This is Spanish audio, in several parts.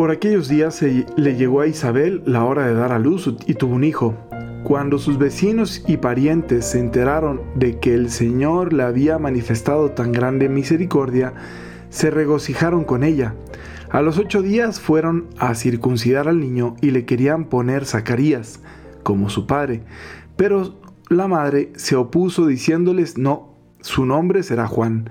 Por aquellos días se le llegó a Isabel la hora de dar a luz y tuvo un hijo. Cuando sus vecinos y parientes se enteraron de que el Señor le había manifestado tan grande misericordia, se regocijaron con ella. A los ocho días fueron a circuncidar al niño y le querían poner Zacarías, como su padre. Pero la madre se opuso diciéndoles, no, su nombre será Juan.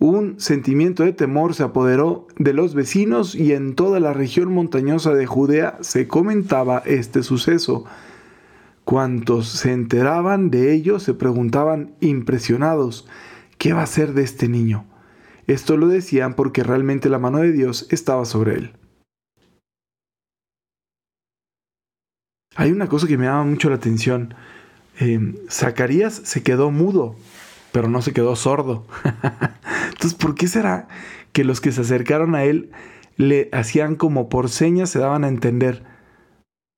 Un sentimiento de temor se apoderó de los vecinos y en toda la región montañosa de Judea se comentaba este suceso. Cuantos se enteraban de ello se preguntaban impresionados, ¿qué va a ser de este niño? Esto lo decían porque realmente la mano de Dios estaba sobre él. Hay una cosa que me llama mucho la atención. Em, Zacarías se quedó mudo, pero no se quedó sordo. Entonces, ¿por qué será que los que se acercaron a él le hacían como por señas, se daban a entender?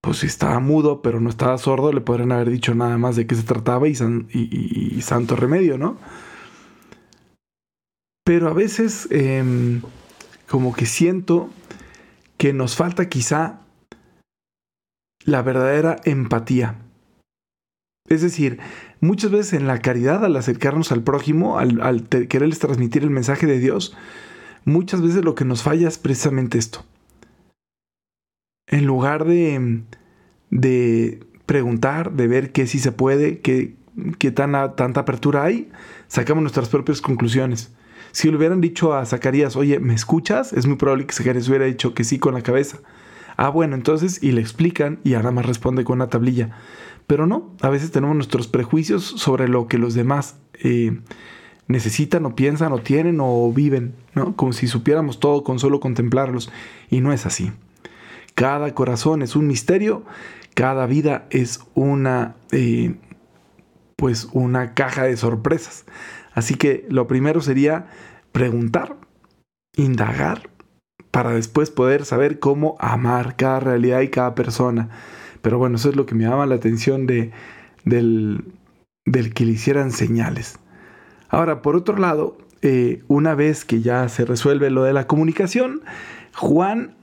Pues si estaba mudo, pero no estaba sordo, le podrían haber dicho nada más de qué se trataba y, santo remedio, ¿no? Pero a veces em, como que siento que nos falta quizá la verdadera empatía. Es decir, muchas veces en la caridad, al acercarnos al prójimo, al, quererles transmitir el mensaje de Dios, muchas veces lo que nos falla es precisamente esto. En lugar de, de preguntar, de ver qué sí se puede, qué, qué tanta apertura hay, sacamos nuestras propias conclusiones. Si le hubieran dicho a Zacarías, oye, ¿me escuchas? Es muy probable que Zacarías hubiera dicho que sí con la cabeza. Ah, bueno, entonces, y le explican y ahora más responde con una tablilla. Pero no, a veces tenemos nuestros prejuicios sobre lo que los demás eh, necesitan o piensan o tienen o viven, ¿no? Como si supiéramos todo con solo contemplarlos. Y no es así. Cada corazón es un misterio, cada vida es una, eh, pues una caja de sorpresas. Así que lo primero sería preguntar, indagar, para después poder saber cómo amar cada realidad y cada persona. Pero bueno, eso es lo que me llama la atención de, del, del que le hicieran señales. Ahora, por otro lado, eh, una vez que ya se resuelve lo de la comunicación, Juan,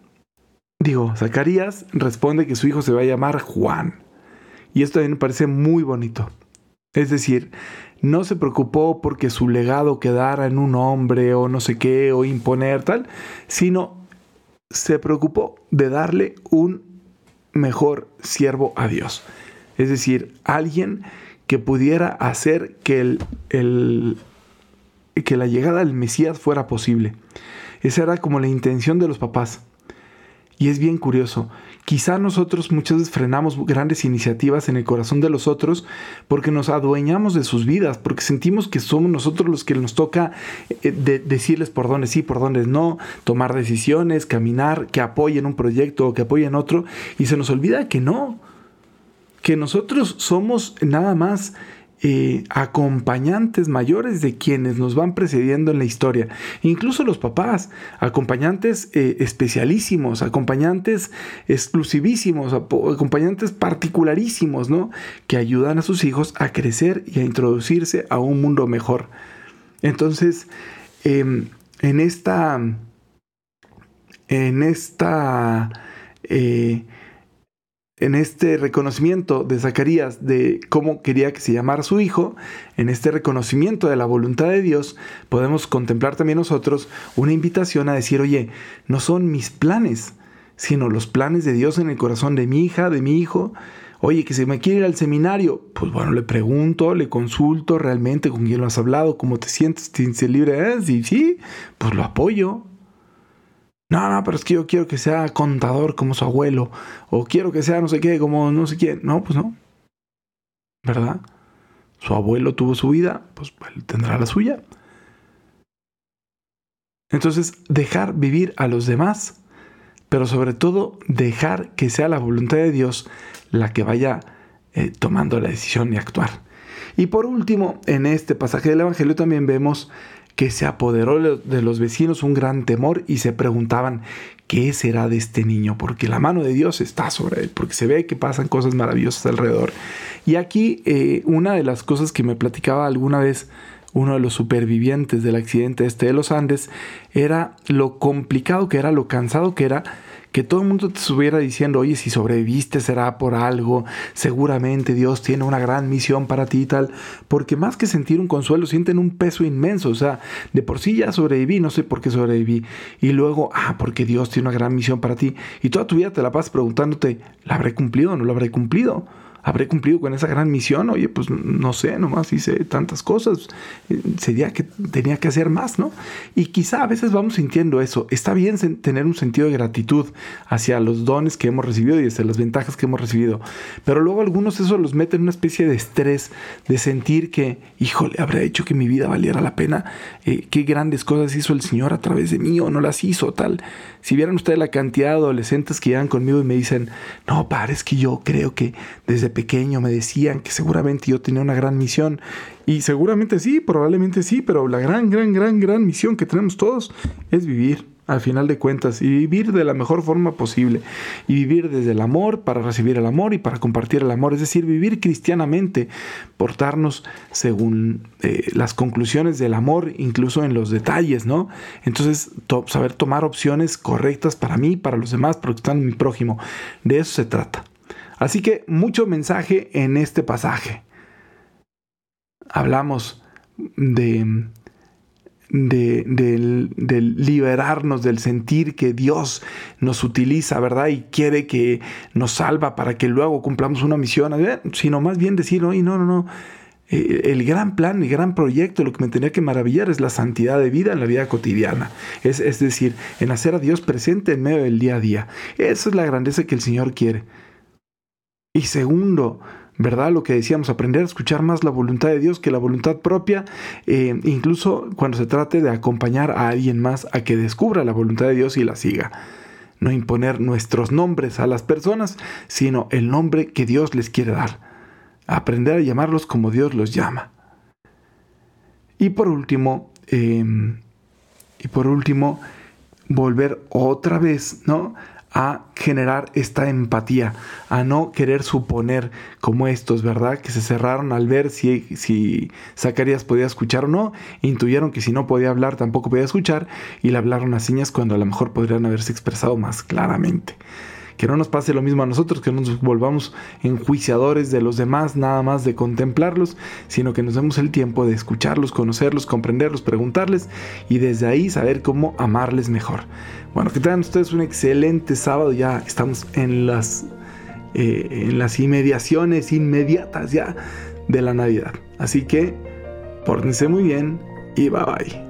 digo, Zacarías responde que su hijo se va a llamar Juan. Y esto también me parece muy bonito. Es decir, no se preocupó porque su legado quedara en un hombre o no sé qué, o imponer tal, sino se preocupó de darle un mejor siervo a Dios. Es decir, alguien que pudiera hacer que, el, que la llegada del Mesías fuera posible. Esa era como la intención de los papás. Y es bien curioso. Quizá nosotros muchas veces frenamos grandes iniciativas en el corazón de los otros porque nos adueñamos de sus vidas, porque sentimos que somos nosotros los que nos toca eh, decirles por dónde sí, por dónde no, tomar decisiones, caminar, que apoyen un proyecto o que apoyen otro, y se nos olvida que no, que nosotros somos nada más eh, acompañantes mayores de quienes nos van precediendo en la historia. Incluso los papás, acompañantes eh, especialísimos, acompañantes exclusivísimos, acompañantes particularísimos, ¿no? Que ayudan a sus hijos a crecer y a introducirse a un mundo mejor. Entonces, em, en esta... En esta... Eh, en este reconocimiento de Zacarías de cómo quería que se llamara su hijo, en este reconocimiento de la voluntad de Dios, podemos contemplar también nosotros una invitación a decir, oye, no son mis planes, sino los planes de Dios en el corazón de mi hija, de mi hijo. Oye, que se me quiere ir al seminario, pues bueno, le pregunto, le consulto realmente con quién lo has hablado, cómo te sientes, te sientes libre, ¿eh? sí, sí, pues lo apoyo, no, no, pero es que yo quiero que sea contador como su abuelo. O quiero que sea no sé qué, como no sé quién. No, pues no. ¿Verdad? Su abuelo tuvo su vida, pues él tendrá la suya. Entonces, dejar vivir a los demás, pero sobre todo dejar que sea la voluntad de Dios la que vaya eh, tomando la decisión y actuar. Y por último, en este pasaje del Evangelio también vemos que se apoderó de los vecinos un gran temor y se preguntaban, ¿qué será de este niño? Porque la mano de Dios está sobre él, porque se ve que pasan cosas maravillosas alrededor. Y aquí eh, una de las cosas que me platicaba alguna vez uno de los supervivientes del accidente este de los Andes, era lo complicado que era, lo cansado que era que todo el mundo te estuviera diciendo, oye, si sobreviviste será por algo, seguramente Dios tiene una gran misión para ti y tal, porque más que sentir un consuelo, sienten un peso inmenso, o sea, de por sí ya sobreviví, no sé por qué sobreviví, y luego, ah, porque Dios tiene una gran misión para ti, y toda tu vida te la pasas preguntándote, ¿la habré cumplido o no la habré cumplido? Habré cumplido con esa gran misión. Oye, pues no sé, nomás hice tantas cosas. Eh, sería que tenía que hacer más, ¿no? Y quizá a veces vamos sintiendo eso. Está bien tener un sentido de gratitud hacia los dones que hemos recibido y hacia las ventajas que hemos recibido. Pero luego algunos eso los meten en una especie de estrés, de sentir que, híjole, habrá hecho que mi vida valiera la pena. Eh, qué grandes cosas hizo el Señor a través de mí o no las hizo, tal. Si vieran ustedes la cantidad de adolescentes que llegan conmigo y me dicen, no, pares que yo creo que desde pequeño me decían que seguramente yo tenía una gran misión. Y seguramente sí, probablemente sí, pero la gran, gran, gran, gran misión que tenemos todos es vivir al final de cuentas y vivir de la mejor forma posible y vivir desde el amor para recibir el amor y para compartir el amor, es decir, vivir cristianamente, portarnos según eh, las conclusiones del amor, incluso en los detalles, ¿no? Entonces, saber tomar opciones correctas para mí, para los demás, para están en mi prójimo, de eso se trata. Así que mucho mensaje en este pasaje. Hablamos de, liberarnos del sentir que Dios nos utiliza, ¿verdad? Y quiere que nos salva para que luego cumplamos una misión, sino más bien decir, oye, no, no, no. Eh, el gran plan, el gran proyecto, lo que me tenía que maravillar es la santidad de vida en la vida cotidiana. Es, es decir, en hacer a Dios presente en medio del día a día. Esa es la grandeza que el Señor quiere. Y segundo, ¿verdad? Lo que decíamos, aprender a escuchar más la voluntad de Dios que la voluntad propia, eh, incluso cuando se trate de acompañar a alguien más a que descubra la voluntad de Dios y la siga. No imponer nuestros nombres a las personas, sino el nombre que Dios les quiere dar. Aprender a llamarlos como Dios los llama. Y por último, em, y por último, volver otra vez, ¿no? A generar esta empatía, a no querer suponer como estos, ¿verdad? Que se cerraron al ver si, si Zacarías podía escuchar o no, intuyeron que si no podía hablar tampoco podía escuchar y le hablaron a señas cuando a lo mejor podrían haberse expresado más claramente que no nos pase lo mismo a nosotros, que no nos volvamos enjuiciadores de los demás, nada más de contemplarlos, sino que nos demos el tiempo de escucharlos, conocerlos, comprenderlos, preguntarles y desde ahí saber cómo amarles mejor. Bueno, que tengan ustedes un excelente sábado, ya estamos en las, eh, en las inmediaciones inmediatas ya de la Navidad. Así que, pórtense muy bien y bye bye.